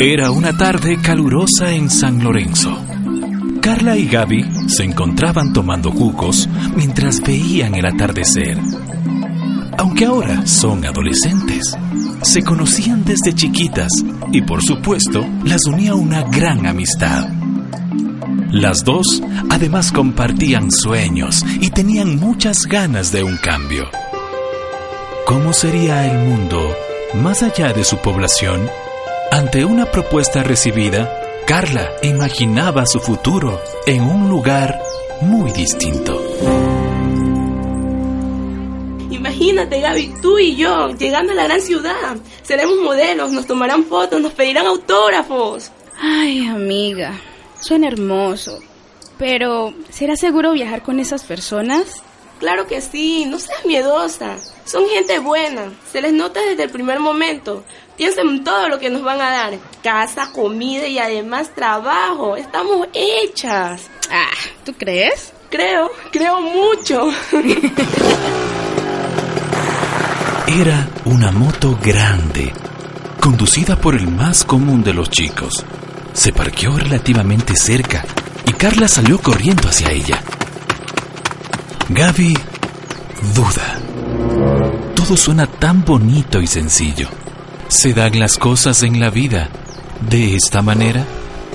Era una tarde calurosa en San Lorenzo. Carla y Gaby se encontraban tomando jugos mientras veían el atardecer. Aunque ahora son adolescentes, se conocían desde chiquitas y por supuesto las unía una gran amistad. Las dos además compartían sueños y tenían muchas ganas de un cambio. ¿Cómo sería el mundo más allá de su población? Ante una propuesta recibida, Carla imaginaba su futuro en un lugar muy distinto. Imagínate, Gaby, tú y yo llegando a la gran ciudad. Seremos modelos, nos tomarán fotos, nos pedirán autógrafos. Ay, amiga, suena hermoso. Pero, ¿será seguro viajar con esas personas? Claro que sí, no seas miedosa. Son gente buena, se les nota desde el primer momento. Piensen en todo lo que nos van a dar. Casa, comida y además trabajo. Estamos hechas. Ah, ¿tú crees? Creo, creo mucho. Era una moto grande, conducida por el más común de los chicos. Se parqueó relativamente cerca y Carla salió corriendo hacia ella. Gaby duda. Todo suena tan bonito y sencillo. ¿Se dan las cosas en la vida de esta manera?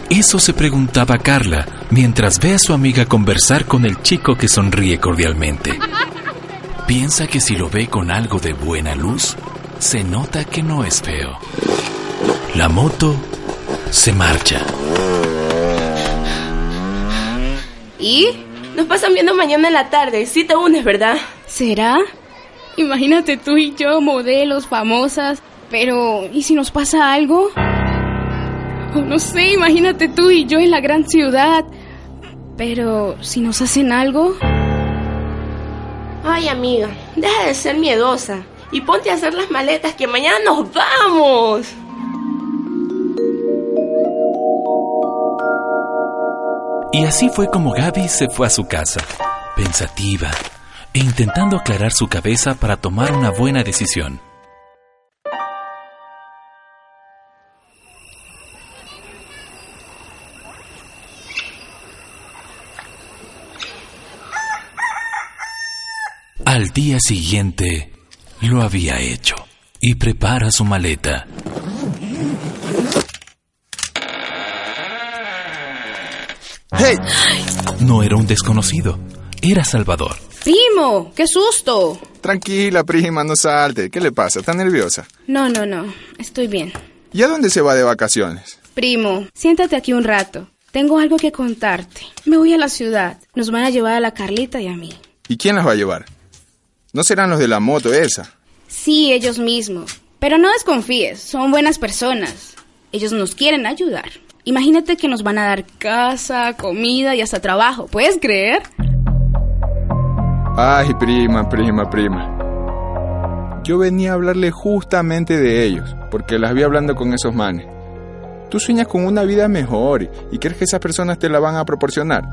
Eso se preguntaba Carla mientras ve a su amiga conversar con el chico que sonríe cordialmente. Piensa que si lo ve con algo de buena luz, se nota que no es feo. La moto se marcha. ¿Y? Nos pasan viendo mañana en la tarde. Sí te unes, ¿verdad? ¿Será? Imagínate tú y yo, modelos famosas, pero ¿y si nos pasa algo? O no sé, imagínate tú y yo en la gran ciudad, pero si nos hacen algo. Ay, amiga, deja de ser miedosa y ponte a hacer las maletas que mañana nos vamos. Y así fue como Gaby se fue a su casa, pensativa e intentando aclarar su cabeza para tomar una buena decisión. Al día siguiente lo había hecho y prepara su maleta. ¡Hey! No era un desconocido, era Salvador. Primo, qué susto. Tranquila, prima, no salte. ¿Qué le pasa? ¿Está nerviosa? No, no, no, estoy bien. ¿Y a dónde se va de vacaciones? Primo, siéntate aquí un rato. Tengo algo que contarte. Me voy a la ciudad. Nos van a llevar a la Carlita y a mí. ¿Y quién las va a llevar? ¿No serán los de la moto esa? Sí, ellos mismos. Pero no desconfíes, son buenas personas. Ellos nos quieren ayudar. Imagínate que nos van a dar casa, comida y hasta trabajo. ¿Puedes creer? Ay, prima, prima, prima. Yo venía a hablarle justamente de ellos, porque las vi hablando con esos manes. Tú sueñas con una vida mejor y crees que esas personas te la van a proporcionar.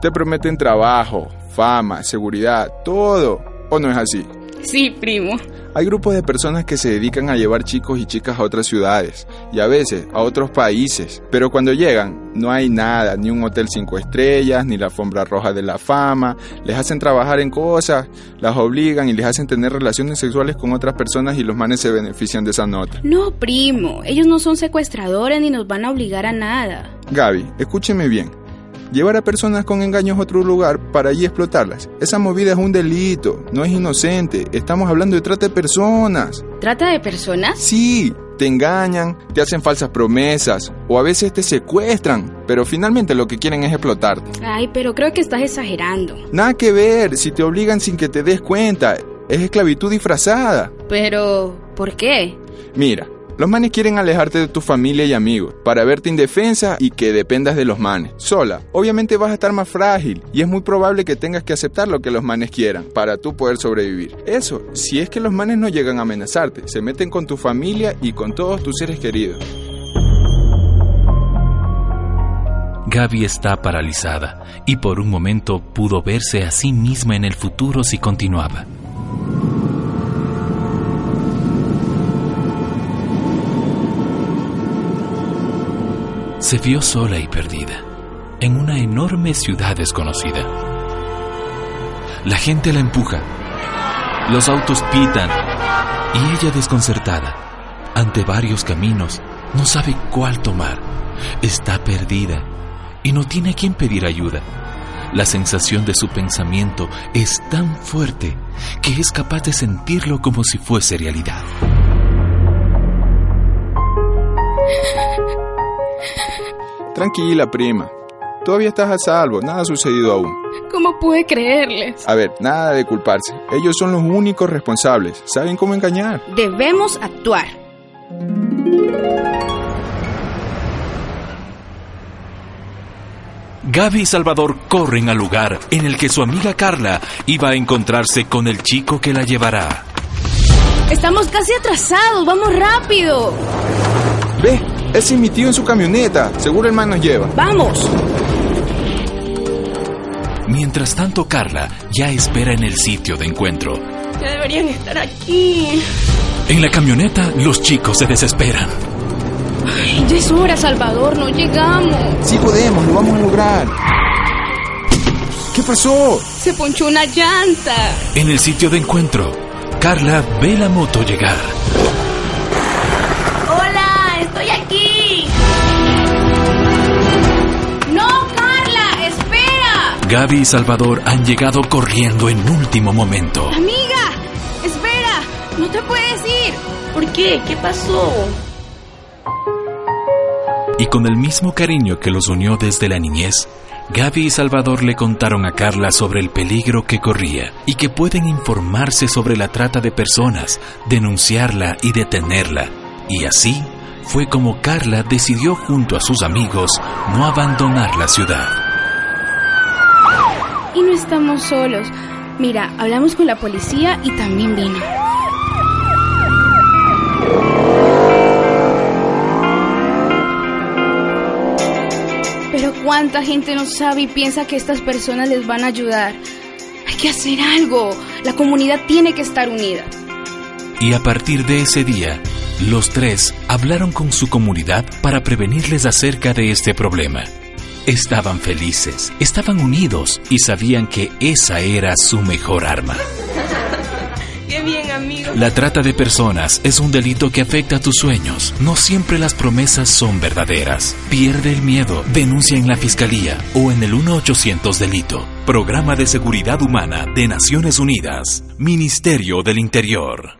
Te prometen trabajo, fama, seguridad, todo. ¿O no es así? Sí, primo. Hay grupos de personas que se dedican a llevar chicos y chicas a otras ciudades y a veces a otros países, pero cuando llegan no hay nada, ni un hotel cinco estrellas, ni la alfombra roja de la fama, les hacen trabajar en cosas, las obligan y les hacen tener relaciones sexuales con otras personas y los manes se benefician de esa nota. No, primo, ellos no son secuestradores ni nos van a obligar a nada. Gaby, escúcheme bien. Llevar a personas con engaños a otro lugar para allí explotarlas. Esa movida es un delito, no es inocente. Estamos hablando de trata de personas. ¿Trata de personas? Sí, te engañan, te hacen falsas promesas o a veces te secuestran, pero finalmente lo que quieren es explotarte. Ay, pero creo que estás exagerando. Nada que ver, si te obligan sin que te des cuenta, es esclavitud disfrazada. Pero, ¿por qué? Mira, los manes quieren alejarte de tu familia y amigos para verte indefensa y que dependas de los manes. Sola, obviamente vas a estar más frágil y es muy probable que tengas que aceptar lo que los manes quieran para tú poder sobrevivir. Eso, si es que los manes no llegan a amenazarte, se meten con tu familia y con todos tus seres queridos. Gaby está paralizada y por un momento pudo verse a sí misma en el futuro si continuaba. Se vio sola y perdida en una enorme ciudad desconocida. La gente la empuja, los autos pitan y ella desconcertada, ante varios caminos, no sabe cuál tomar. Está perdida y no tiene a quien pedir ayuda. La sensación de su pensamiento es tan fuerte que es capaz de sentirlo como si fuese realidad. Tranquila, prima. Todavía estás a salvo, nada ha sucedido aún. ¿Cómo pude creerles? A ver, nada de culparse. Ellos son los únicos responsables. Saben cómo engañar. Debemos actuar. Gaby y Salvador corren al lugar en el que su amiga Carla iba a encontrarse con el chico que la llevará. Estamos casi atrasados, vamos rápido. Ve, ese es mi tío en su camioneta. Seguro el man nos lleva. Vamos. Mientras tanto, Carla ya espera en el sitio de encuentro. Ya deberían estar aquí. En la camioneta, los chicos se desesperan. Ay, ya es hora, Salvador, no llegamos. Sí podemos, lo vamos a lograr. ¿Qué pasó? Se ponchó una llanta. En el sitio de encuentro, Carla ve la moto llegar. Gaby y Salvador han llegado corriendo en último momento. Amiga, espera, no te puedes ir. ¿Por qué? ¿Qué pasó? Y con el mismo cariño que los unió desde la niñez, Gaby y Salvador le contaron a Carla sobre el peligro que corría y que pueden informarse sobre la trata de personas, denunciarla y detenerla. Y así fue como Carla decidió junto a sus amigos no abandonar la ciudad. Y no estamos solos. Mira, hablamos con la policía y también vino. Pero cuánta gente no sabe y piensa que estas personas les van a ayudar. Hay que hacer algo. La comunidad tiene que estar unida. Y a partir de ese día, los tres hablaron con su comunidad para prevenirles acerca de este problema. Estaban felices, estaban unidos y sabían que esa era su mejor arma. Qué bien, amigo. La trata de personas es un delito que afecta a tus sueños. No siempre las promesas son verdaderas. Pierde el miedo. Denuncia en la fiscalía o en el 1-800 Delito. Programa de Seguridad Humana de Naciones Unidas. Ministerio del Interior.